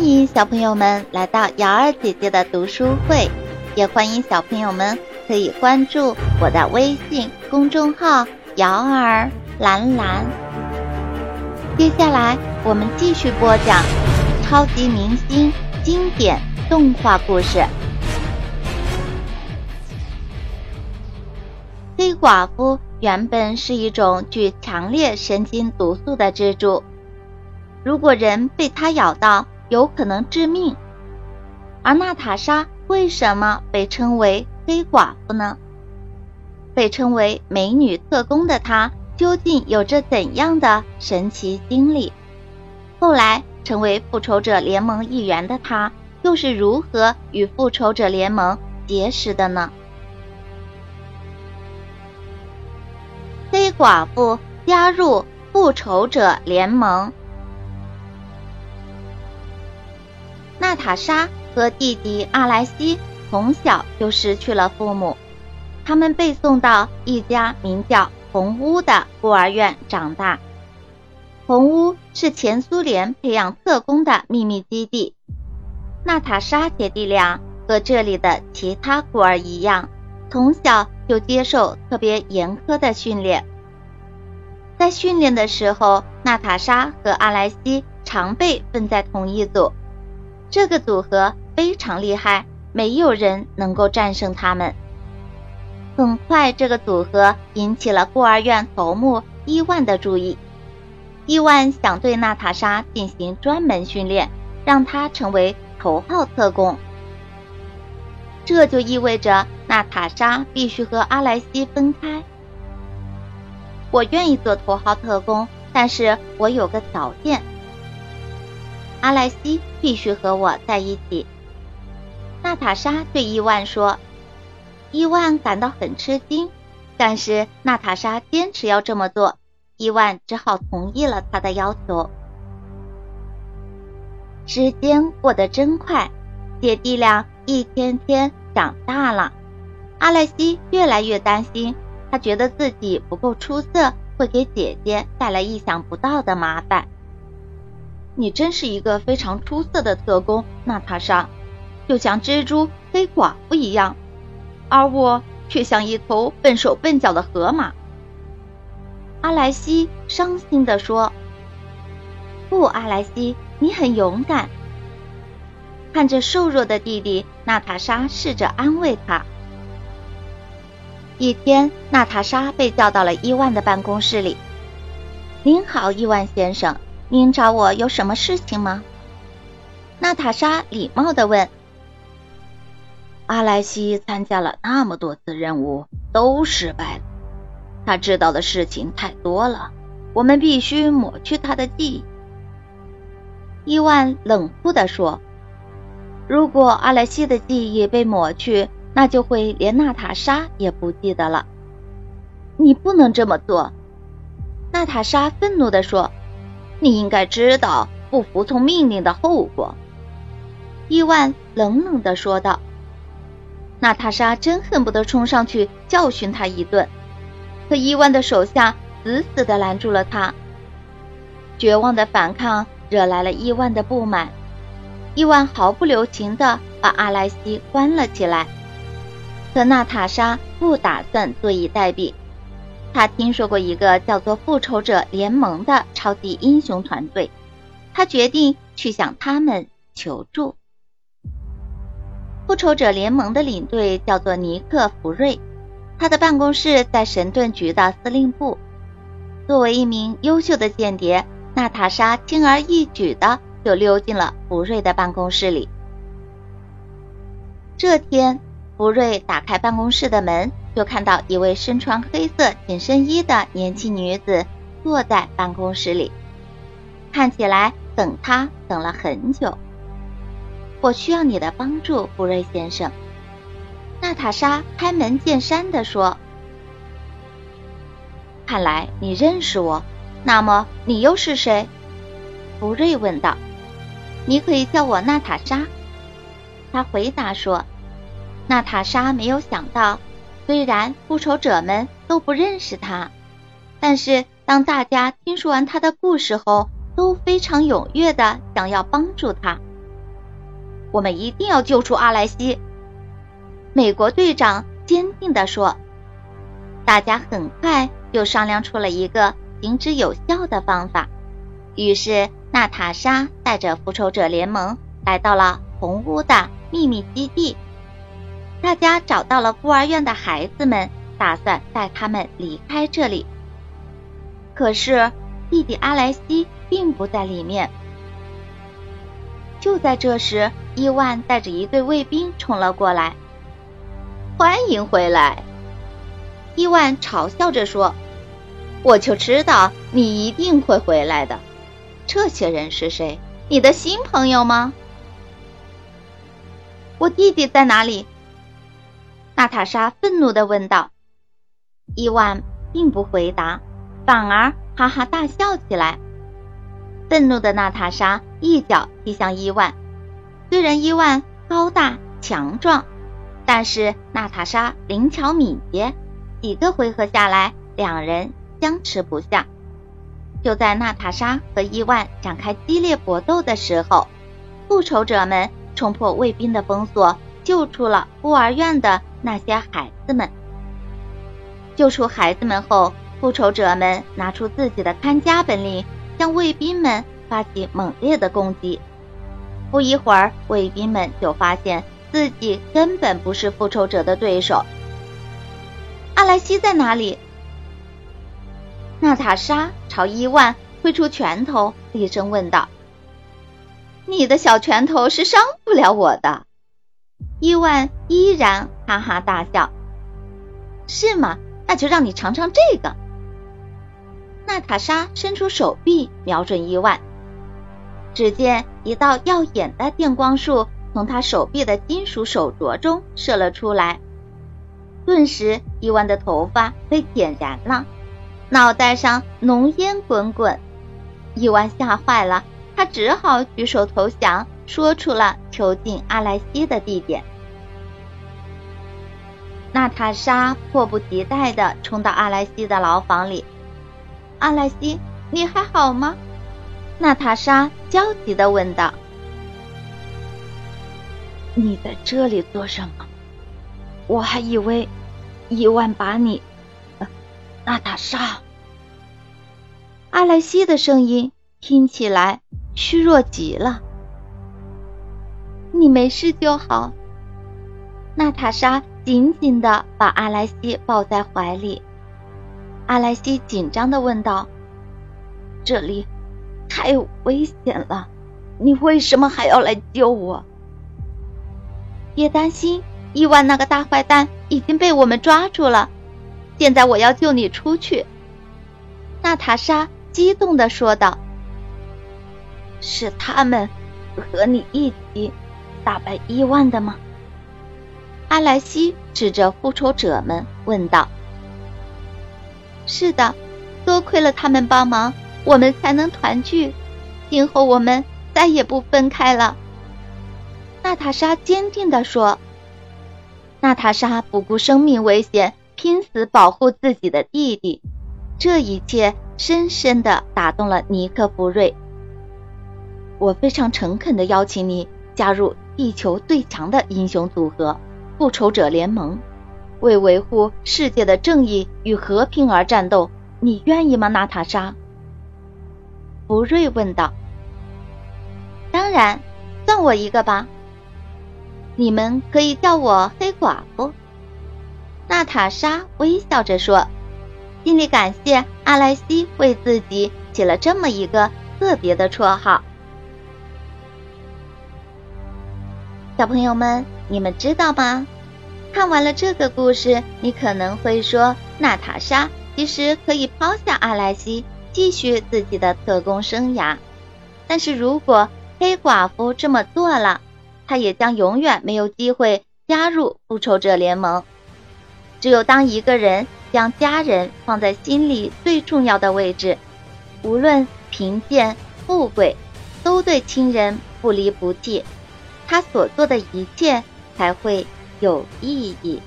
欢迎小朋友们来到瑶儿姐姐的读书会，也欢迎小朋友们可以关注我的微信公众号“瑶儿蓝蓝”。接下来我们继续播讲超级明星经典动画故事《黑寡妇》。原本是一种具强烈神经毒素的蜘蛛，如果人被它咬到，有可能致命。而娜塔莎为什么被称为黑寡妇呢？被称为美女特工的她，究竟有着怎样的神奇经历？后来成为复仇者联盟一员的她，又是如何与复仇者联盟结识的呢？黑寡妇加入复仇者联盟。娜塔莎和弟弟阿莱西从小就失去了父母，他们被送到一家名叫红屋的孤儿院长大。红屋是前苏联培养特工的秘密基地。娜塔莎姐弟俩和这里的其他孤儿一样，从小。就接受特别严苛的训练。在训练的时候，娜塔莎和阿莱西常被分在同一组。这个组合非常厉害，没有人能够战胜他们。很快，这个组合引起了孤儿院头目伊万的注意。伊万想对娜塔莎进行专门训练，让她成为头号特工。这就意味着娜塔莎必须和阿莱西分开。我愿意做头号特工，但是我有个条件：阿莱西必须和我在一起。娜塔莎对伊万说。伊万感到很吃惊，但是娜塔莎坚持要这么做，伊万只好同意了他的要求。时间过得真快，姐弟俩。一天天长大了，阿莱西越来越担心，他觉得自己不够出色，会给姐姐带来意想不到的麻烦。你真是一个非常出色的特工，娜塔莎，就像蜘蛛黑寡妇一样，而我却像一头笨手笨脚的河马。阿莱西伤心地说：“不，阿莱西，你很勇敢。”看着瘦弱的弟弟，娜塔莎试着安慰他。一天，娜塔莎被叫到了伊万的办公室里。“您好，伊万先生，您找我有什么事情吗？”娜塔莎礼貌的问。“阿莱西参加了那么多次任务，都失败了。他知道的事情太多了，我们必须抹去他的记忆。”伊万冷酷的说。如果阿莱西的记忆被抹去，那就会连娜塔莎也不记得了。你不能这么做，娜塔莎愤怒地说：“你应该知道不服从命令的后果。”伊万冷冷地说道。娜塔莎真恨不得冲上去教训他一顿，可伊万的手下死死地拦住了他。绝望的反抗惹来了伊万的不满。伊万毫不留情地把阿莱西关了起来，可娜塔莎不打算坐以待毙。他听说过一个叫做复仇者联盟的超级英雄团队，他决定去向他们求助。复仇者联盟的领队叫做尼克·福瑞，他的办公室在神盾局的司令部。作为一名优秀的间谍，娜塔莎轻而易举的。就溜进了福瑞的办公室里。这天，福瑞打开办公室的门，就看到一位身穿黑色紧身衣的年轻女子坐在办公室里，看起来等他等了很久。我需要你的帮助，福瑞先生。娜塔莎开门见山地说：“看来你认识我，那么你又是谁？”福瑞问道。你可以叫我娜塔莎，他回答说。娜塔莎没有想到，虽然复仇者们都不认识他，但是当大家听说完他的故事后，都非常踊跃的想要帮助他，我们一定要救出阿莱西。”美国队长坚定地说。大家很快就商量出了一个行之有效的方法。于是，娜塔莎带着复仇者联盟来到了红屋的秘密基地。大家找到了孤儿院的孩子们，打算带他们离开这里。可是，弟弟阿莱西并不在里面。就在这时，伊万带着一队卫兵冲了过来。欢迎回来，伊万嘲笑着说：“我就知道你一定会回来的。这些人是谁？你的新朋友吗？”我弟弟在哪里？娜塔莎愤怒的问道。伊万并不回答。反而哈哈大笑起来。愤怒的娜塔莎一脚踢向伊万。虽然伊万高大强壮，但是娜塔莎灵巧敏捷。几个回合下来，两人僵持不下。就在娜塔莎和伊万展开激烈搏斗的时候，复仇者们冲破卫兵的封锁，救出了孤儿院的那些孩子们。救出孩子们后。复仇者们拿出自己的看家本领，向卫兵们发起猛烈的攻击。不一会儿，卫兵们就发现自己根本不是复仇者的对手。阿莱西在哪里？娜塔莎朝伊万挥出拳头，厉声问道：“你的小拳头是伤不了我的。”伊万依然哈哈大笑：“是吗？那就让你尝尝这个。”娜塔莎伸出手臂，瞄准伊万。只见一道耀眼的电光束从他手臂的金属手镯中射了出来，顿时伊万的头发被点燃了，脑袋上浓烟滚滚。伊万吓坏了，他只好举手投降，说出了囚禁阿莱西的地点。娜塔莎迫不及待地冲到阿莱西的牢房里。阿莱西，你还好吗？娜塔莎焦急的问道。你在这里做什么？我还以为伊万把你……娜塔莎。阿莱西的声音听起来虚弱极了。你没事就好。娜塔莎紧紧的把阿莱西抱在怀里。阿莱西紧张的问道：“这里太危险了，你为什么还要来救我？”别担心，伊万那个大坏蛋已经被我们抓住了。现在我要救你出去。”娜塔莎激动的说道。“是他们和你一起打败伊万的吗？”阿莱西指着复仇者们问道。是的，多亏了他们帮忙，我们才能团聚。今后我们再也不分开了。”娜塔莎坚定地说。娜塔莎不顾生命危险，拼死保护自己的弟弟。这一切深深的打动了尼克·弗瑞。我非常诚恳的邀请你加入地球最强的英雄组合——复仇者联盟。为维护世界的正义与和平而战斗，你愿意吗，娜塔莎？福瑞问道。当然，算我一个吧。你们可以叫我黑寡妇。娜塔莎微笑着说，心里感谢阿莱西为自己起了这么一个特别的绰号。小朋友们，你们知道吗？看完了这个故事，你可能会说，娜塔莎其实可以抛下阿莱西，继续自己的特工生涯。但是如果黑寡妇这么做了，她也将永远没有机会加入复仇者联盟。只有当一个人将家人放在心里最重要的位置，无论贫贱富贵，都对亲人不离不弃，他所做的一切才会。有意义。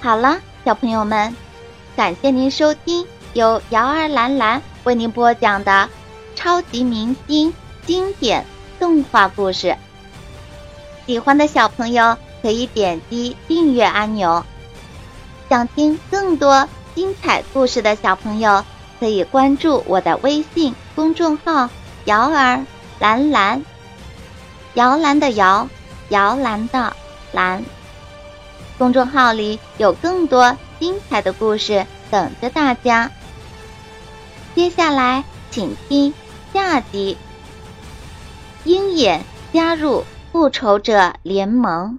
好了，小朋友们，感谢您收听由瑶儿蓝蓝为您播讲的超级明星经典动画故事。喜欢的小朋友可以点击订阅按钮。想听更多精彩故事的小朋友，可以关注我的微信公众号“瑶儿蓝蓝”。摇篮的摇，摇篮的篮。公众号里有更多精彩的故事等着大家。接下来，请听下集：鹰眼加入复仇者联盟。